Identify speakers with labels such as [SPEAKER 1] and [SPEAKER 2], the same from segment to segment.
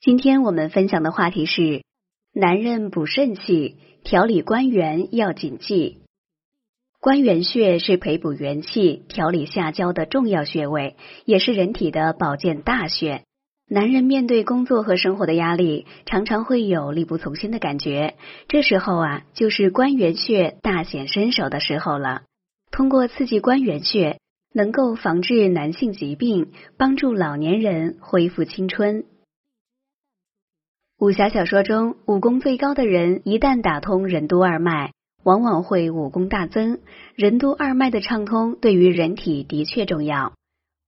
[SPEAKER 1] 今天我们分享的话题是：男人补肾气，调理关元要谨记。关元穴是培补元气、调理下焦的重要穴位，也是人体的保健大穴。男人面对工作和生活的压力，常常会有力不从心的感觉，这时候啊，就是关元穴大显身手的时候了。通过刺激关元穴，能够防治男性疾病，帮助老年人恢复青春。武侠小说中，武功最高的人一旦打通任督二脉，往往会武功大增。任督二脉的畅通对于人体的确重要。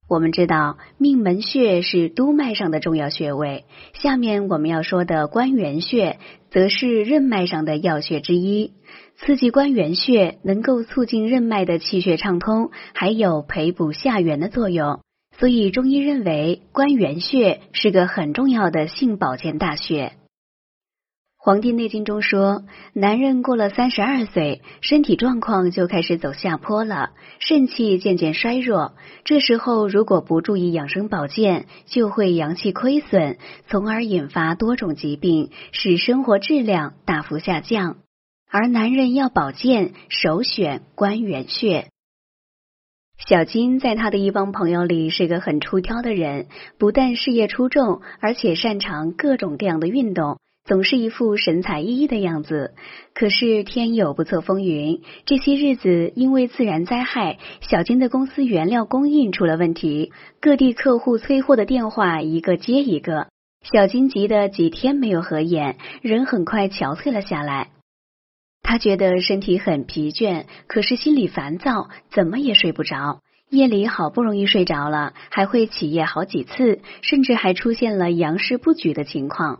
[SPEAKER 1] 我们知道，命门穴是督脉上的重要穴位。下面我们要说的关元穴，则是任脉上的要穴之一。刺激关元穴，能够促进任脉的气血畅通，还有培补下元的作用。所以，中医认为关元穴是个很重要的性保健大穴。《黄帝内经》中说，男人过了三十二岁，身体状况就开始走下坡了，肾气渐渐衰弱。这时候如果不注意养生保健，就会阳气亏损，从而引发多种疾病，使生活质量大幅下降。而男人要保健，首选关元穴。小金在他的一帮朋友里是个很出挑的人，不但事业出众，而且擅长各种各样的运动，总是一副神采奕奕的样子。可是天有不测风云，这些日子因为自然灾害，小金的公司原料供应出了问题，各地客户催货的电话一个接一个，小金急得几天没有合眼，人很快憔悴了下来。他觉得身体很疲倦，可是心里烦躁，怎么也睡不着。夜里好不容易睡着了，还会起夜好几次，甚至还出现了阳事不举的情况。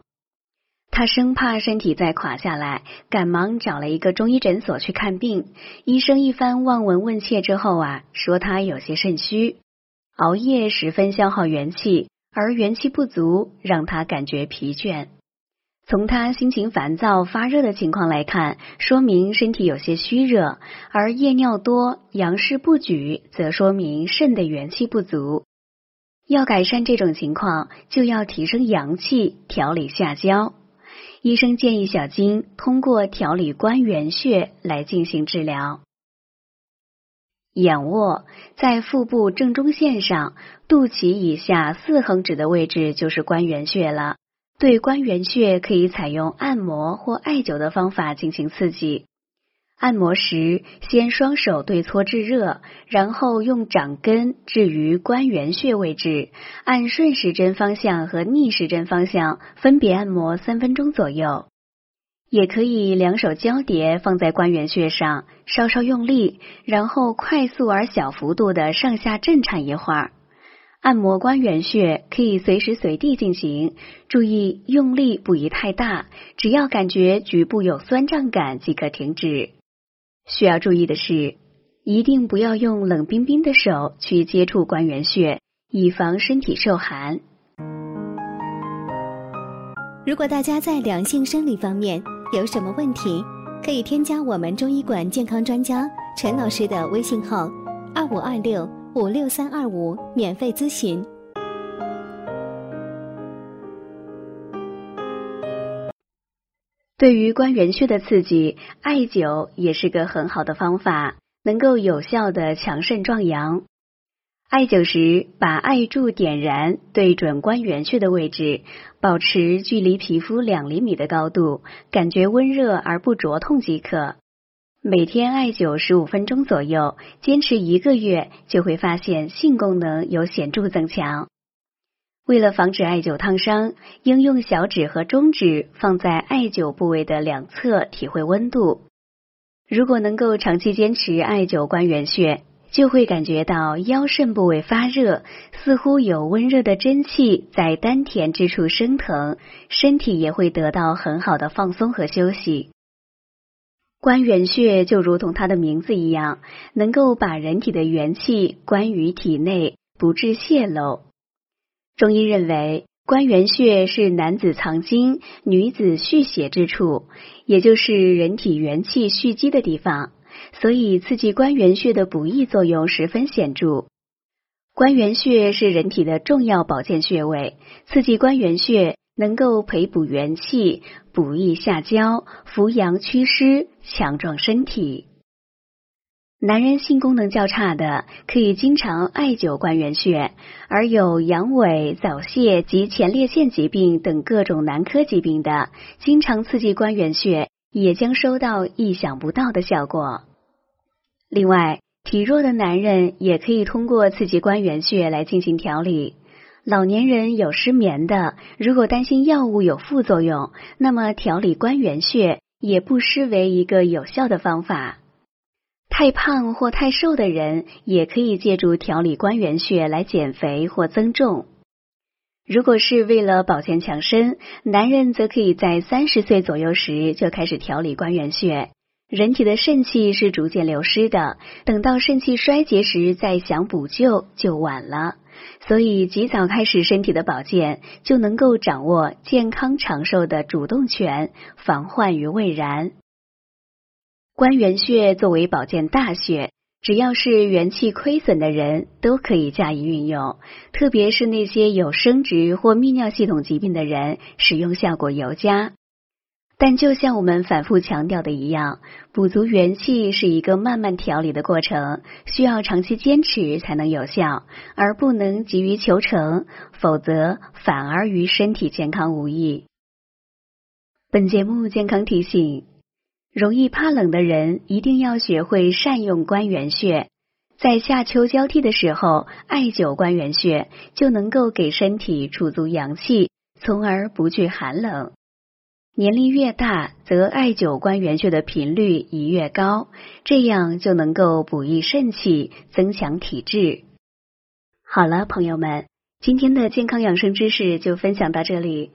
[SPEAKER 1] 他生怕身体再垮下来，赶忙找了一个中医诊所去看病。医生一番望闻问切之后啊，说他有些肾虚，熬夜十分消耗元气，而元气不足让他感觉疲倦。从他心情烦躁、发热的情况来看，说明身体有些虚热；而夜尿多、阳事不举，则说明肾的元气不足。要改善这种情况，就要提升阳气，调理下焦。医生建议小金通过调理关元穴来进行治疗。仰卧在腹部正中线上，肚脐以下四横指的位置就是关元穴了。对关元穴可以采用按摩或艾灸的方法进行刺激。按摩时，先双手对搓制热，然后用掌根置于关元穴位置，按顺时针方向和逆时针方向分别按摩三分钟左右。也可以两手交叠放在关元穴上，稍稍用力，然后快速而小幅度的上下震颤一会儿。按摩关元穴可以随时随地进行，注意用力不宜太大，只要感觉局部有酸胀感即可停止。需要注意的是，一定不要用冷冰冰的手去接触关元穴，以防身体受寒。
[SPEAKER 2] 如果大家在良性生理方面有什么问题，可以添加我们中医馆健康专家陈老师的微信号：二五二六。五六三二五，免费咨询。
[SPEAKER 1] 对于关元穴的刺激，艾灸也是个很好的方法，能够有效的强肾壮阳。艾灸时，把艾柱点燃，对准关元穴的位置，保持距离皮肤两厘米的高度，感觉温热而不灼痛即可。每天艾灸十五分钟左右，坚持一个月，就会发现性功能有显著增强。为了防止艾灸烫伤，应用小指和中指放在艾灸部位的两侧，体会温度。如果能够长期坚持艾灸关元穴，就会感觉到腰肾部位发热，似乎有温热的真气在丹田之处升腾，身体也会得到很好的放松和休息。关元穴就如同它的名字一样，能够把人体的元气关于体内，不致泄漏。中医认为，关元穴是男子藏精、女子蓄血之处，也就是人体元气蓄积的地方，所以刺激关元穴的补益作用十分显著。关元穴是人体的重要保健穴位，刺激关元穴能够培补元气，补益下焦，扶阳祛湿，强壮身体。男人性功能较差的，可以经常艾灸关元穴；而有阳痿、早泄及前列腺疾病等各种男科疾病的，经常刺激关元穴，也将收到意想不到的效果。另外，体弱的男人也可以通过刺激关元穴来进行调理。老年人有失眠的，如果担心药物有副作用，那么调理关元穴也不失为一个有效的方法。太胖或太瘦的人也可以借助调理关元穴来减肥或增重。如果是为了保健强身，男人则可以在三十岁左右时就开始调理关元穴。人体的肾气是逐渐流失的，等到肾气衰竭时再想补救就晚了。所以及早开始身体的保健，就能够掌握健康长寿的主动权，防患于未然。关元穴作为保健大穴，只要是元气亏损的人都可以加以运用，特别是那些有生殖或泌尿系统疾病的人，使用效果尤佳。但就像我们反复强调的一样，补足元气是一个慢慢调理的过程，需要长期坚持才能有效，而不能急于求成，否则反而与身体健康无益。本节目健康提醒：容易怕冷的人一定要学会善用关元穴，在夏秋交替的时候艾灸关元穴，就能够给身体储足阳气，从而不惧寒冷。年龄越大，则艾灸关元穴的频率也越高，这样就能够补益肾气，增强体质。好了，朋友们，今天的健康养生知识就分享到这里。